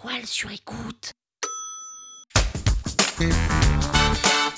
toile sur écoute.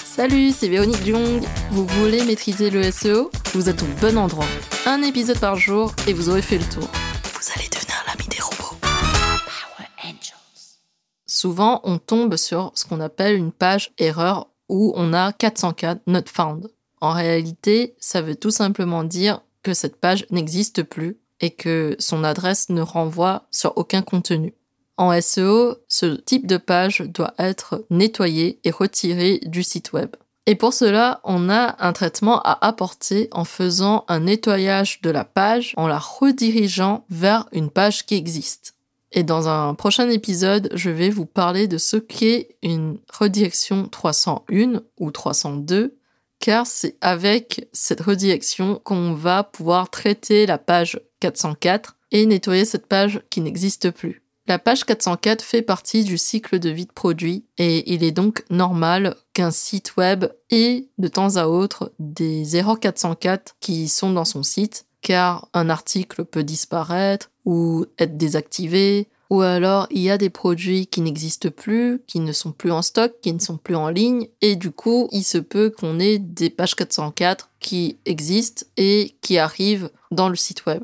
Salut, c'est Véronique Jung. Vous voulez maîtriser le SEO Vous êtes au bon endroit. Un épisode par jour et vous aurez fait le tour. Vous allez devenir l'ami des robots. Power Angels. Souvent, on tombe sur ce qu'on appelle une page erreur où on a 404 not found. En réalité, ça veut tout simplement dire que cette page n'existe plus et que son adresse ne renvoie sur aucun contenu. En SEO, ce type de page doit être nettoyé et retiré du site web. Et pour cela, on a un traitement à apporter en faisant un nettoyage de la page, en la redirigeant vers une page qui existe. Et dans un prochain épisode, je vais vous parler de ce qu'est une redirection 301 ou 302 car c'est avec cette redirection qu'on va pouvoir traiter la page 404 et nettoyer cette page qui n'existe plus. La page 404 fait partie du cycle de vie de produit et il est donc normal qu'un site web ait de temps à autre des erreurs 404 qui sont dans son site car un article peut disparaître ou être désactivé ou alors il y a des produits qui n'existent plus, qui ne sont plus en stock, qui ne sont plus en ligne, et du coup il se peut qu'on ait des pages 404 qui existent et qui arrivent dans le site web.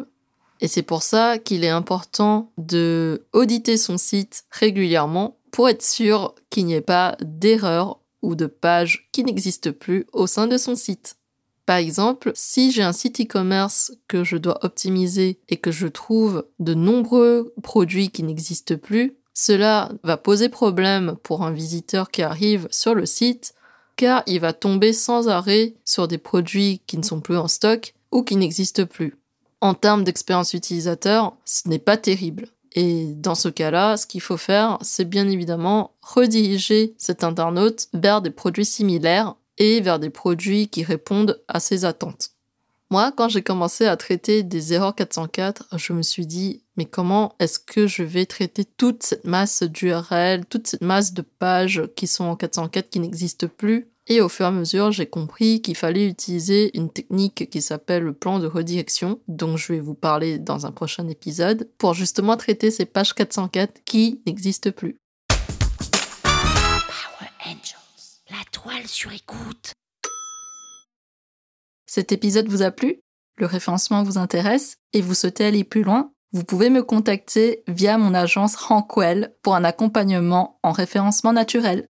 Et c'est pour ça qu'il est important de auditer son site régulièrement pour être sûr qu'il n'y ait pas d'erreur ou de pages qui n'existent plus au sein de son site. Par exemple, si j'ai un site e-commerce que je dois optimiser et que je trouve de nombreux produits qui n'existent plus, cela va poser problème pour un visiteur qui arrive sur le site car il va tomber sans arrêt sur des produits qui ne sont plus en stock ou qui n'existent plus. En termes d'expérience utilisateur, ce n'est pas terrible. Et dans ce cas-là, ce qu'il faut faire, c'est bien évidemment rediriger cet internaute vers des produits similaires et vers des produits qui répondent à ses attentes. Moi, quand j'ai commencé à traiter des erreurs 404, je me suis dit, mais comment est-ce que je vais traiter toute cette masse d'URL, toute cette masse de pages qui sont en 404 qui n'existent plus Et au fur et à mesure, j'ai compris qu'il fallait utiliser une technique qui s'appelle le plan de redirection, dont je vais vous parler dans un prochain épisode, pour justement traiter ces pages 404 qui n'existent plus. Power Angels. La toile sur écoute. Cet épisode vous a plu? Le référencement vous intéresse? Et vous souhaitez aller plus loin? Vous pouvez me contacter via mon agence Rankwell pour un accompagnement en référencement naturel.